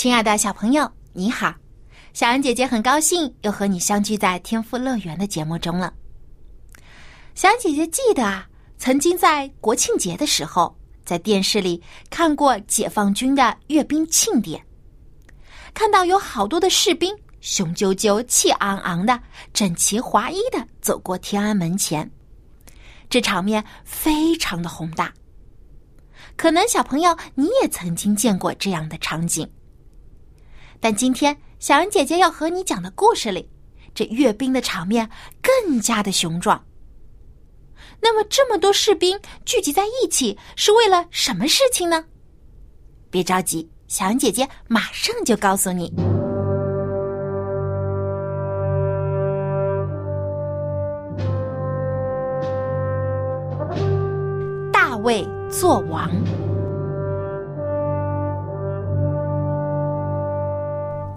亲爱的小朋友，你好！小恩姐姐很高兴又和你相聚在天赋乐园的节目中了。小恩姐姐记得啊，曾经在国庆节的时候，在电视里看过解放军的阅兵庆典，看到有好多的士兵雄赳赳、气昂昂的，整齐划一的走过天安门前，这场面非常的宏大。可能小朋友你也曾经见过这样的场景。但今天，小恩姐姐要和你讲的故事里，这阅兵的场面更加的雄壮。那么，这么多士兵聚集在一起，是为了什么事情呢？别着急，小恩姐姐马上就告诉你。大卫做王。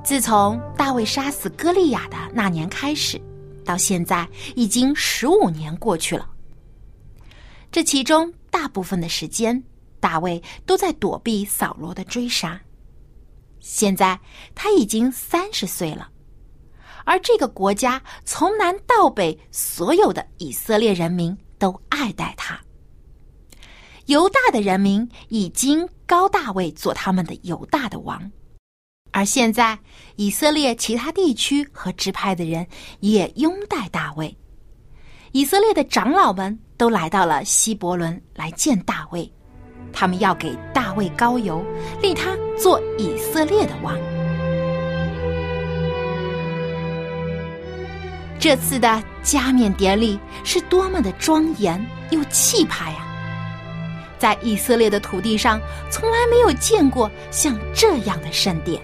自从大卫杀死歌利亚的那年开始，到现在已经十五年过去了。这其中大部分的时间，大卫都在躲避扫罗的追杀。现在他已经三十岁了，而这个国家从南到北，所有的以色列人民都爱戴他。犹大的人民已经高大卫做他们的犹大的王。而现在，以色列其他地区和支派的人也拥戴大卫。以色列的长老们都来到了希伯伦来见大卫，他们要给大卫高油，立他做以色列的王。这次的加冕典礼是多么的庄严又气派啊！在以色列的土地上，从来没有见过像这样的圣殿。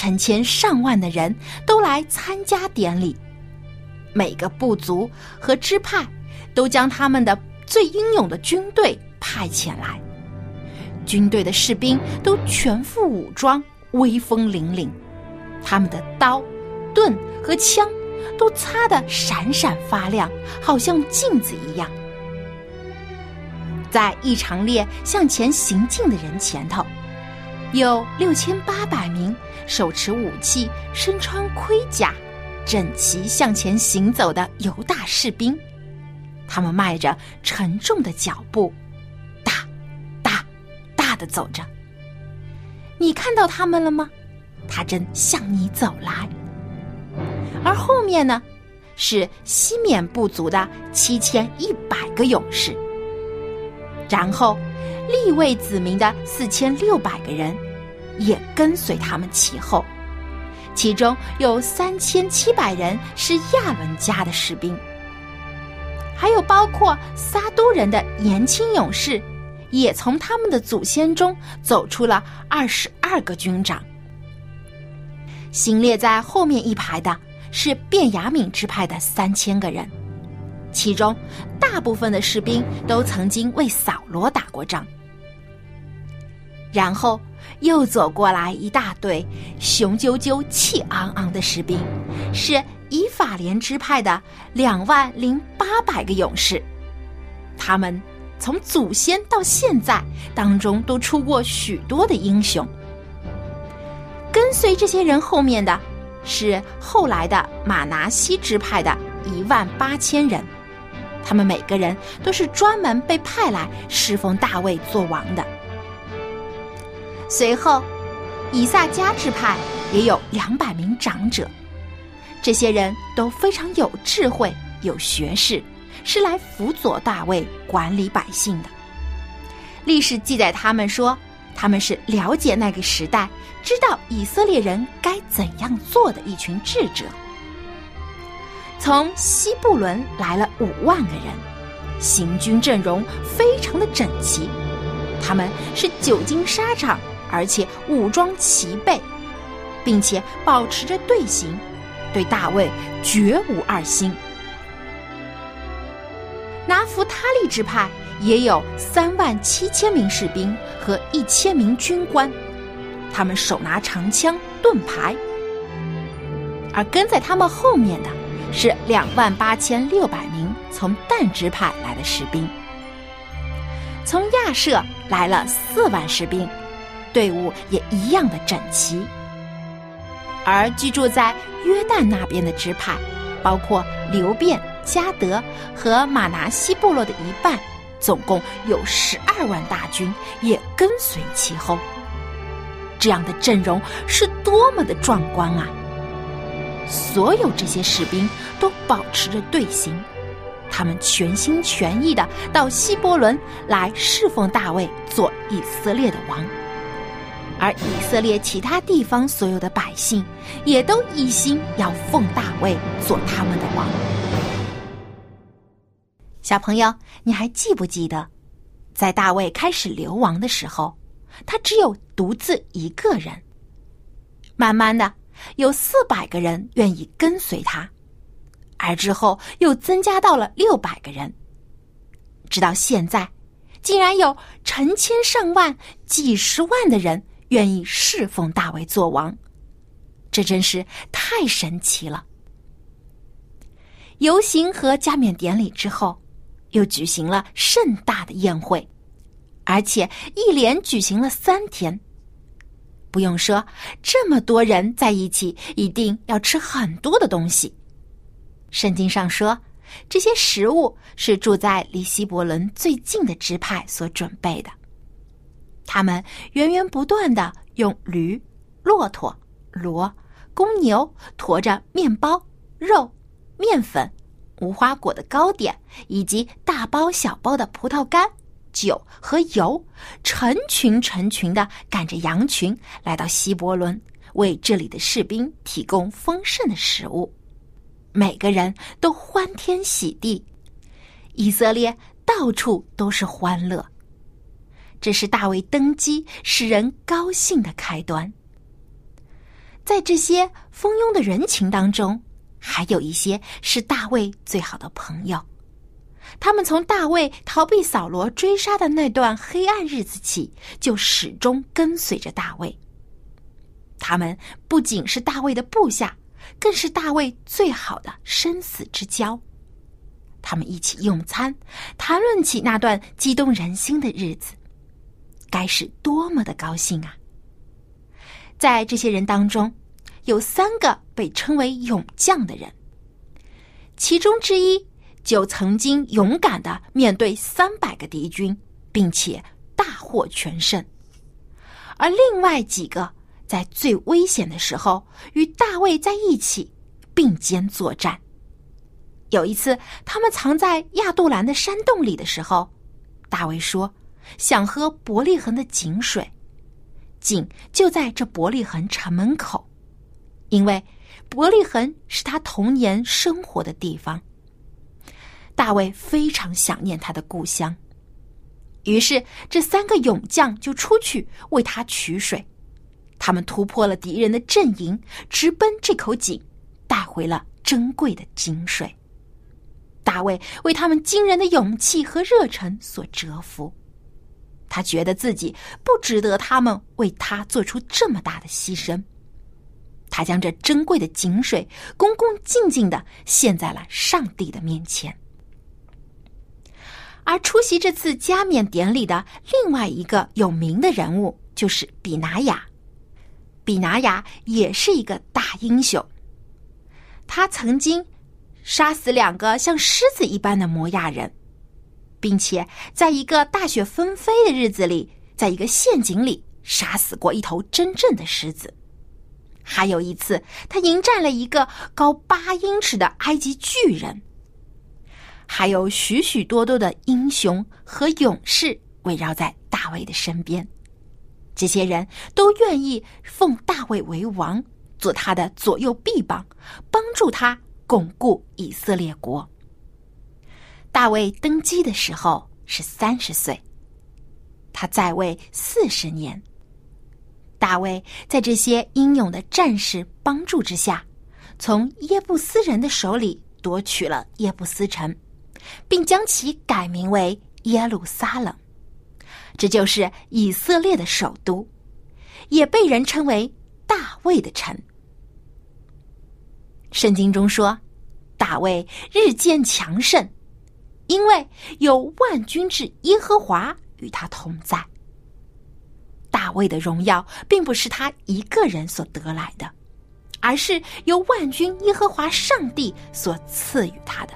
成千上万的人都来参加典礼，每个部族和支派都将他们的最英勇的军队派遣来，军队的士兵都全副武装，威风凛凛，他们的刀、盾和枪都擦得闪闪发亮，好像镜子一样。在一长列向前行进的人前头。有六千八百名手持武器、身穿盔甲、整齐向前行走的犹大士兵，他们迈着沉重的脚步，大、大、大的走着。你看到他们了吗？他正向你走来。而后面呢，是西缅部族的七千一百个勇士，然后。立位子民的四千六百个人，也跟随他们其后，其中有三千七百人是亚伦家的士兵，还有包括撒都人的年轻勇士，也从他们的祖先中走出了二十二个军长。行列在后面一排的是便雅悯支派的三千个人，其中大部分的士兵都曾经为扫罗打过仗。然后又走过来一大队雄赳赳、气昂昂的士兵，是以法莲支派的两万零八百个勇士。他们从祖先到现在当中都出过许多的英雄。跟随这些人后面的是后来的马拿西支派的一万八千人，他们每个人都是专门被派来侍奉大卫做王的。随后，以撒加支派也有两百名长者，这些人都非常有智慧、有学识，是来辅佐大卫管理百姓的。历史记载，他们说他们是了解那个时代，知道以色列人该怎样做的一群智者。从西布伦来了五万个人，行军阵容非常的整齐。他们是久经沙场，而且武装齐备，并且保持着队形，对大卫绝无二心。拿弗他利支派也有三万七千名士兵和一千名军官，他们手拿长枪、盾牌，而跟在他们后面的是两万八千六百名从但支派来的士兵。从亚舍来了四万士兵，队伍也一样的整齐。而居住在约旦那边的支派，包括流变、加德和马拿西部落的一半，总共有十二万大军也跟随其后。这样的阵容是多么的壮观啊！所有这些士兵都保持着队形。他们全心全意的到希伯伦来侍奉大卫做以色列的王，而以色列其他地方所有的百姓也都一心要奉大卫做他们的王。小朋友，你还记不记得，在大卫开始流亡的时候，他只有独自一个人。慢慢的，有四百个人愿意跟随他。而之后又增加到了六百个人，直到现在，竟然有成千上万、几十万的人愿意侍奉大卫做王，这真是太神奇了。游行和加冕典礼之后，又举行了盛大的宴会，而且一连举行了三天。不用说，这么多人在一起，一定要吃很多的东西。圣经上说，这些食物是住在离希伯伦最近的支派所准备的。他们源源不断的用驴、骆驼、骡、公牛驮着面包、肉、面粉、无花果的糕点，以及大包小包的葡萄干、酒和油，成群成群的赶着羊群来到希伯伦，为这里的士兵提供丰盛的食物。每个人都欢天喜地，以色列到处都是欢乐。这是大卫登基使人高兴的开端。在这些蜂拥的人群当中，还有一些是大卫最好的朋友，他们从大卫逃避扫罗追杀的那段黑暗日子起，就始终跟随着大卫。他们不仅是大卫的部下。更是大卫最好的生死之交，他们一起用餐，谈论起那段激动人心的日子，该是多么的高兴啊！在这些人当中，有三个被称为勇将的人，其中之一就曾经勇敢的面对三百个敌军，并且大获全胜，而另外几个。在最危险的时候，与大卫在一起并肩作战。有一次，他们藏在亚杜兰的山洞里的时候，大卫说：“想喝伯利恒的井水，井就在这伯利恒城门口，因为伯利恒是他童年生活的地方。”大卫非常想念他的故乡，于是这三个勇将就出去为他取水。他们突破了敌人的阵营，直奔这口井，带回了珍贵的井水。大卫为他们惊人的勇气和热忱所折服，他觉得自己不值得他们为他做出这么大的牺牲。他将这珍贵的井水恭恭敬敬的献在了上帝的面前。而出席这次加冕典礼的另外一个有名的人物，就是比拿雅。比拿雅也是一个大英雄，他曾经杀死两个像狮子一般的摩亚人，并且在一个大雪纷飞的日子里，在一个陷阱里杀死过一头真正的狮子。还有一次，他迎战了一个高八英尺的埃及巨人。还有许许多多的英雄和勇士围绕在大卫的身边。这些人都愿意奉大卫为王，做他的左右臂膀，帮助他巩固以色列国。大卫登基的时候是三十岁，他在位四十年。大卫在这些英勇的战士帮助之下，从耶布斯人的手里夺取了耶布斯城，并将其改名为耶路撒冷，这就是以色列的首都，也被人称为大卫的城。圣经中说，大卫日渐强盛，因为有万军之耶和华与他同在。大卫的荣耀并不是他一个人所得来的，而是由万军耶和华上帝所赐予他的。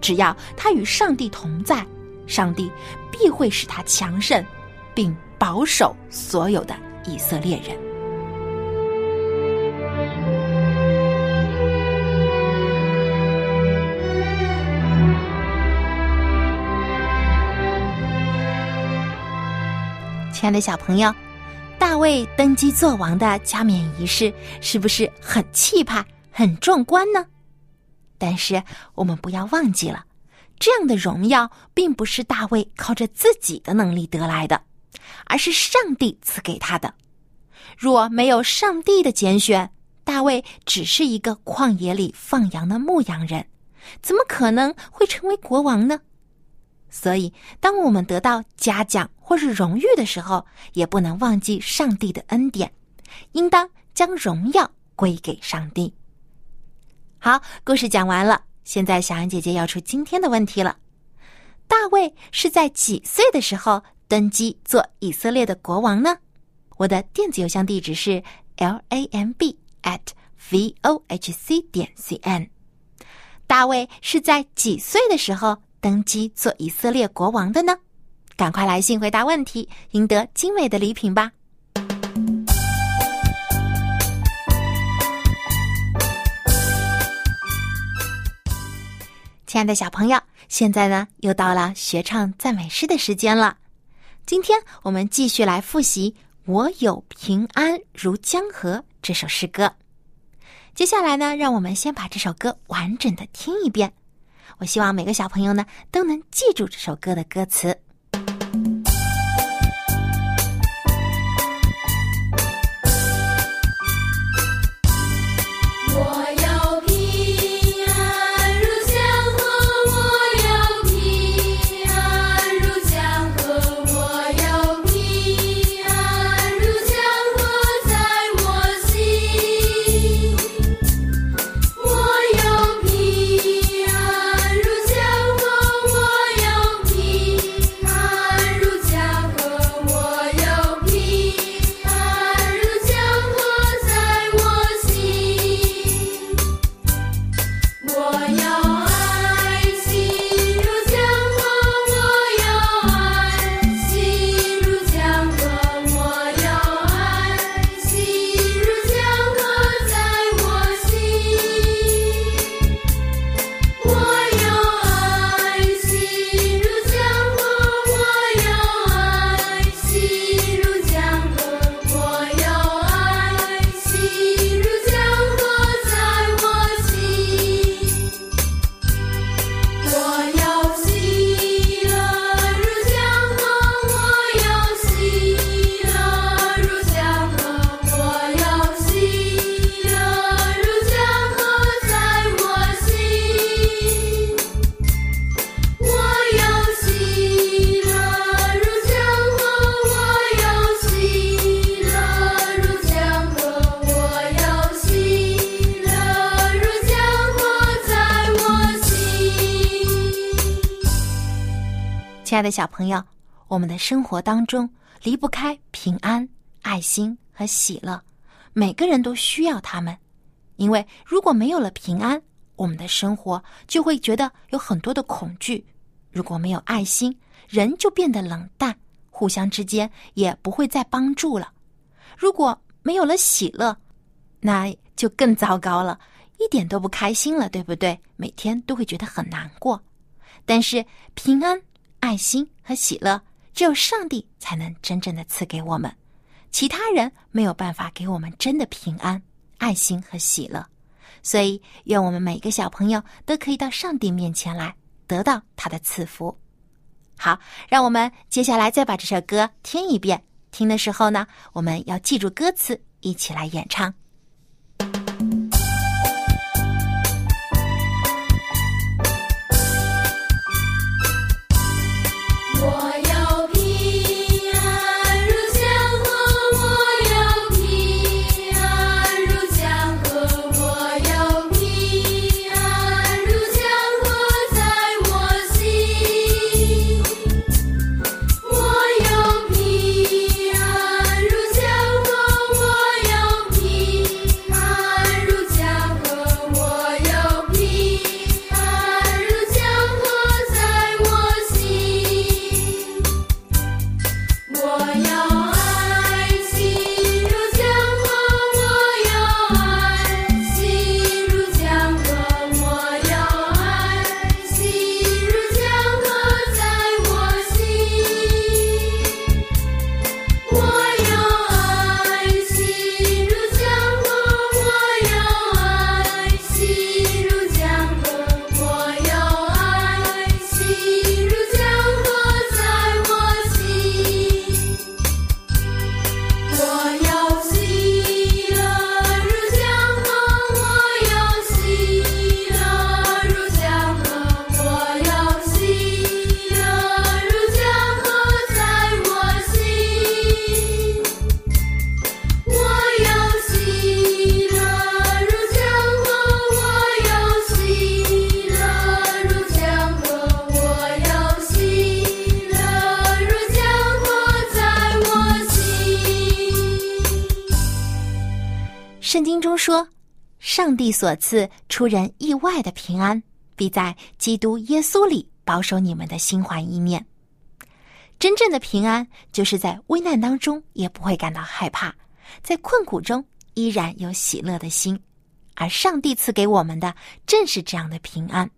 只要他与上帝同在，上帝必会使他强盛，并保守所有的以色列人。亲爱的小朋友，大卫登基做王的加冕仪式是不是很气派、很壮观呢？但是我们不要忘记了，这样的荣耀并不是大卫靠着自己的能力得来的，而是上帝赐给他的。若没有上帝的拣选，大卫只是一个旷野里放羊的牧羊人，怎么可能会成为国王呢？所以，当我们得到嘉奖或是荣誉的时候，也不能忘记上帝的恩典，应当将荣耀归给上帝。好，故事讲完了，现在小安姐姐要出今天的问题了：大卫是在几岁的时候登基做以色列的国王呢？我的电子邮箱地址是 l a m b at v o h c 点 c n。大卫是在几岁的时候？登基做以色列国王的呢？赶快来信回答问题，赢得精美的礼品吧！亲爱的小朋友，现在呢又到了学唱赞美诗的时间了。今天我们继续来复习“我有平安如江河”这首诗歌。接下来呢，让我们先把这首歌完整的听一遍。我希望每个小朋友呢都能记住这首歌的歌词。亲爱的小朋友，我们的生活当中离不开平安、爱心和喜乐，每个人都需要他们。因为如果没有了平安，我们的生活就会觉得有很多的恐惧；如果没有爱心，人就变得冷淡，互相之间也不会再帮助了；如果没有了喜乐，那就更糟糕了，一点都不开心了，对不对？每天都会觉得很难过。但是平安。爱心和喜乐，只有上帝才能真正的赐给我们，其他人没有办法给我们真的平安、爱心和喜乐。所以，愿我们每个小朋友都可以到上帝面前来，得到他的赐福。好，让我们接下来再把这首歌听一遍。听的时候呢，我们要记住歌词，一起来演唱。经中说：“上帝所赐出人意外的平安，必在基督耶稣里保守你们的心怀意念。真正的平安，就是在危难当中也不会感到害怕，在困苦中依然有喜乐的心。而上帝赐给我们的正是这样的平安。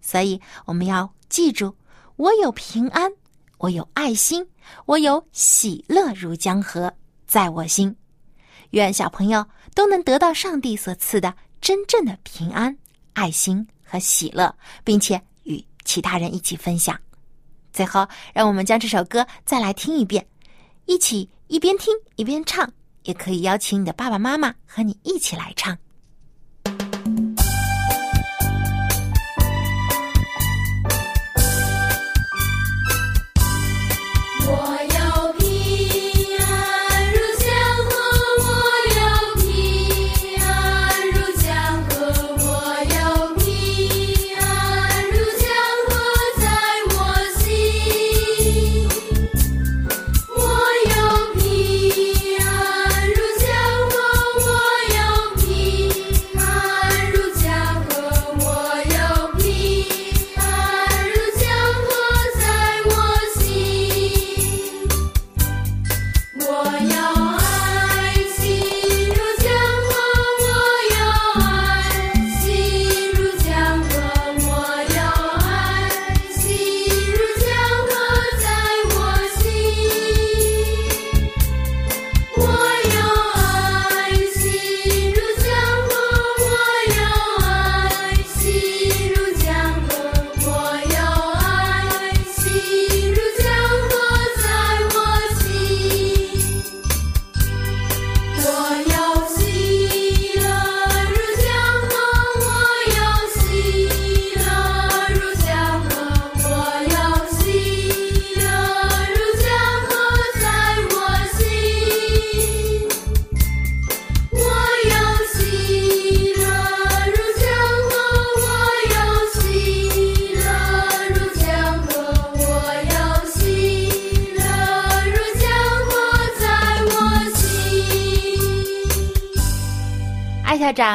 所以，我们要记住：我有平安，我有爱心，我有喜乐如江河，在我心。愿小朋友。”都能得到上帝所赐的真正的平安、爱心和喜乐，并且与其他人一起分享。最后，让我们将这首歌再来听一遍，一起一边听一边唱，也可以邀请你的爸爸妈妈和你一起来唱。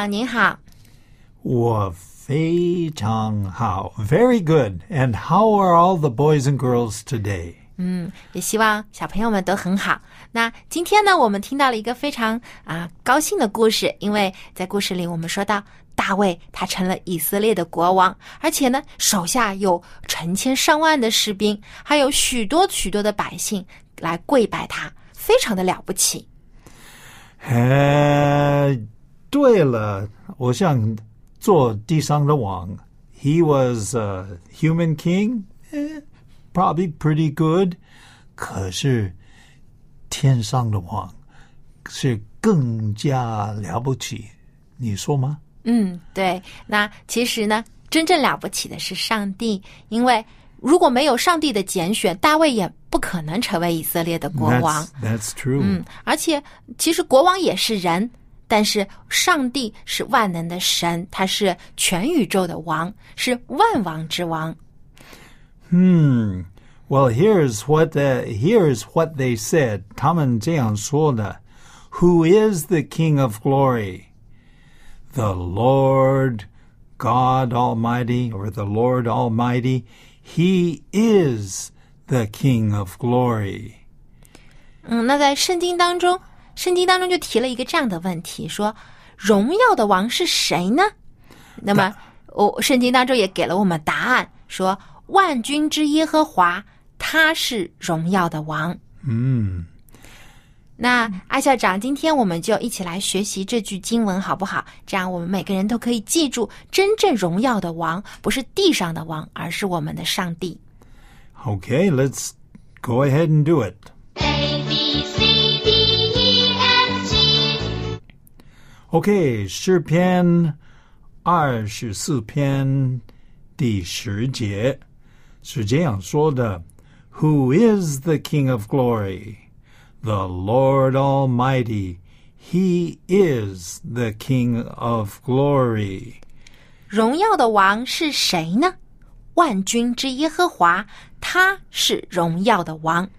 长您好，我非常好，Very good. And how are all the boys and girls today? 嗯，也希望小朋友们都很好。那今天呢，我们听到了一个非常啊高兴的故事，因为在故事里我们说到大卫他成了以色列的国王，而且呢手下有成千上万的士兵，还有许多许多的百姓来跪拜他，非常的了不起。呃。对了，我想做地上的王。He was a human king. probably pretty good. 可是天上的王是更加了不起，你说吗？嗯，对。那其实呢，真正了不起的是上帝，因为如果没有上帝的拣选，大卫也不可能成为以色列的国王。That's, that's true. 嗯，而且其实国王也是人，但是上帝是万能的神，他是全宇宙的王，是万王之王。 Hmm. Well, here's what the, here's what they said. 他们这样说的 Who is the King of glory? The Lord God Almighty, or the Lord Almighty. He is the King of glory. 嗯，那在圣经当中， 圣经当中就提了一个这样的问题，说荣耀的王是谁呢？那么，我、圣经当中也给了我们答案，说万军之耶和华，他是荣耀的王。Hmm. 那阿校长，今天我们就一起来学习这句经文，好不好？这样我们每个人都可以记住，真正荣耀的王不是地上的王，而是我们的上帝。Okay, let's go ahead and do it. OK，诗篇二十四篇第十节是这样说的：“Who is the King of glory? The Lord Almighty. He is the King of glory.” 荣耀的王是谁呢？万军之耶和华，他是荣耀的王。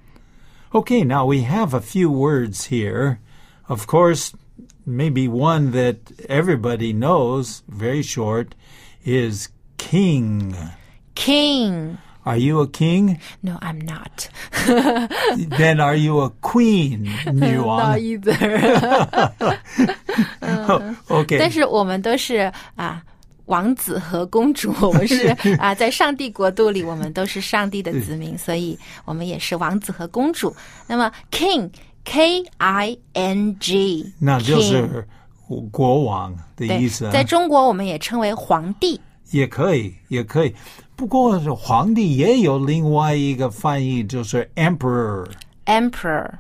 Okay, now we have a few words here. Of course, maybe one that everybody knows, very short, is king. King. Are you a king? No, I'm not. then are you a queen, Not 女王 either. ？OK，但是我们都是啊。王子和公主，我们是啊，在上帝国度里，我们都是上帝的子民，所以我们也是王子和公主。那么，king K I N G，那就 king 是国王的对意思，，在中国我们也称为皇帝。也可以，也可以。不过皇帝也有另外一个翻译，就是 emperor。 emperor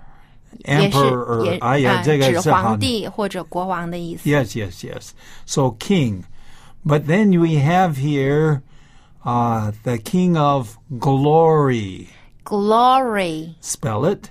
也是 emperor，也哎呀，啊这个指是好皇帝或者国王的意思。 Yes, yes, yes. So king. But then we have here uh, the king of glory. Glory, Spell it.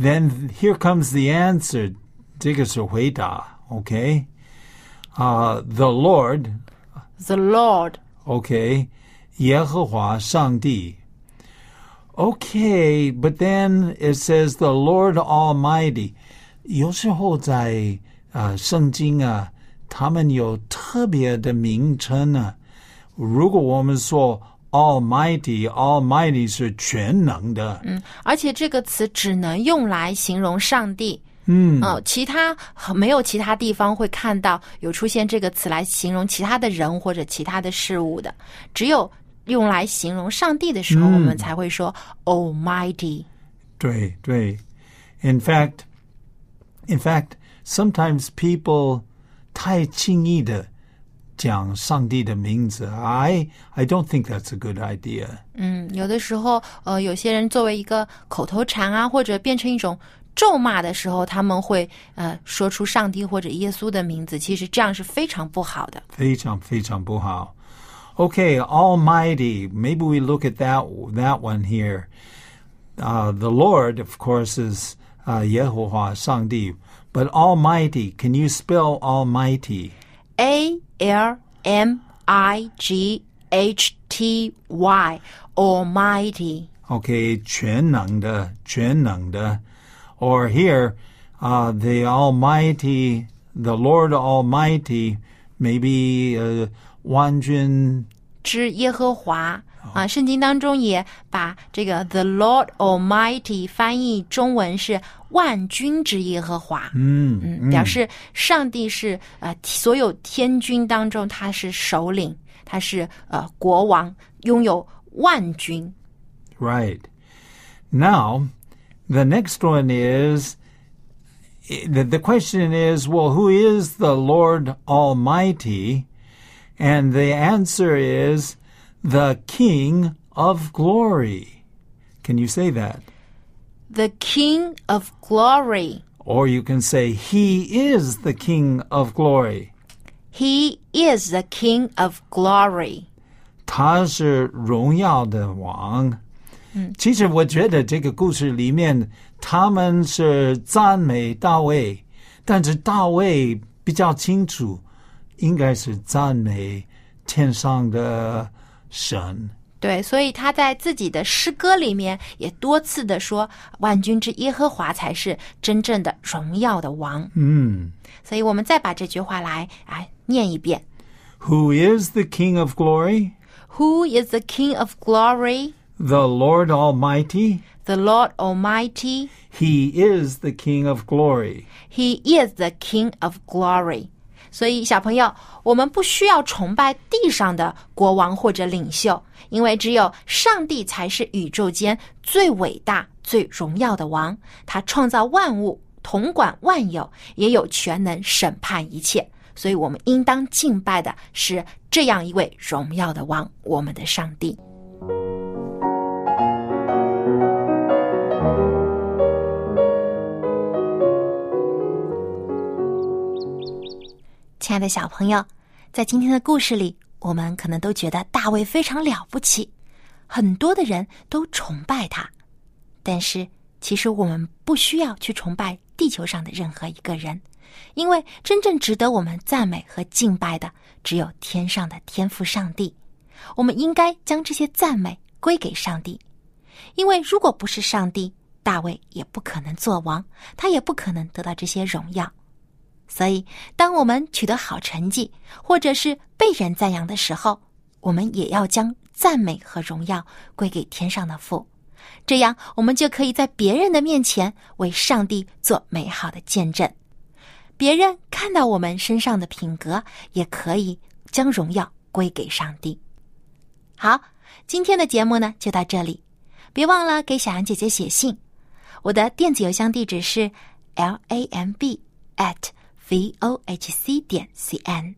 then here comes the answer. 这个是回答，OK？啊、t h e Lord, The Lord. OK，耶和华上帝。Okay, but then it says the Lord Almighty. 有时候在啊、圣经啊，他们有特别的名称啊。如果我们说 Almighty，Almighty 是全能的，而且这个词只能用来形容上帝。嗯，哦，其他没有其他地方会看到有出现这个词来形容其他的人或者其他的事物的，只有用来形容上帝的时候，我们才会说 Almighty。对对。In fact, in fact, sometimes people 太轻易的讲上帝的名字，I I don't think that's a good idea. 嗯，有的时候，呃，有些人作为一个口头禅啊，或者变成一种咒骂的时候，他们会呃说出上帝或者耶稣的名字，其实这样是非常不好的。非常非常不好。Okay, Almighty. Maybe we look at that that one here. Uh, the Lord, of course, is uh, 耶和华上帝, but Almighty. Can you spell Almighty? A L M I G H T Y Almighty。 Okay, 全能的,全能的. Or here, uh, the Almighty, the Lord Almighty, maybe uh, 万军 之耶和华啊，圣经当中也把这个 the Lord Almighty 翻译中文是万军之耶和华。嗯嗯，表示上帝是呃所有天军当中他是首领，他是呃国王，拥有万军。 Right. Now, the next one is the, the question is, well, who is the Lord Almighty? And the answer is the King of Glory. Can you say that? The King of Glory. Or you can say, He is the King of Glory. He is the King of Glory. 他是荣耀的王。其实我觉得这个故事里面，他们是赞美大卫，但是大卫比较清楚， 应该是赞美天上的神。对，所以他在自己的诗歌里面也多次的说，万军之耶和华才是真正的荣耀的王。嗯所以我们再把这句话来啊念一遍，Who is the King of glory? Who is the King of glory? The Lord Almighty. The Lord Almighty. He is the King of glory. He is the King of glory. 所以，小朋友，我们不需要崇拜地上的国王或者领袖，因为只有上帝才是宇宙间最伟大、最荣耀的王。他创造万物，统管万有，也有全能审判一切。所以我们应当敬拜的是这样一位荣耀的王，我们的上帝。亲爱的小朋友，在今天的故事里，我们可能都觉得大卫非常了不起，很多的人都崇拜他。但是，其实我们不需要去崇拜地球上的任何一个人，因为真正值得我们赞美和敬拜的，只有天上的天赋上帝。我们应该将这些赞美归给上帝，因为如果不是上帝，大卫也不可能做王，他也不可能得到这些荣耀。所以，当我们取得好成绩，或者是被人赞扬的时候，我们也要将赞美和荣耀归给天上的父。这样，我们就可以在别人的面前为上帝做美好的见证。别人看到我们身上的品格，也可以将荣耀归给上帝。好，今天的节目呢就到这里，别忘了给小杨姐姐写信。我的电子邮箱地址是 l a m b at v o h c 点 c n。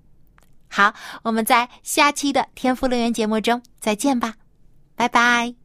好，我们在下期的天赋乐园节目中再见吧，拜拜。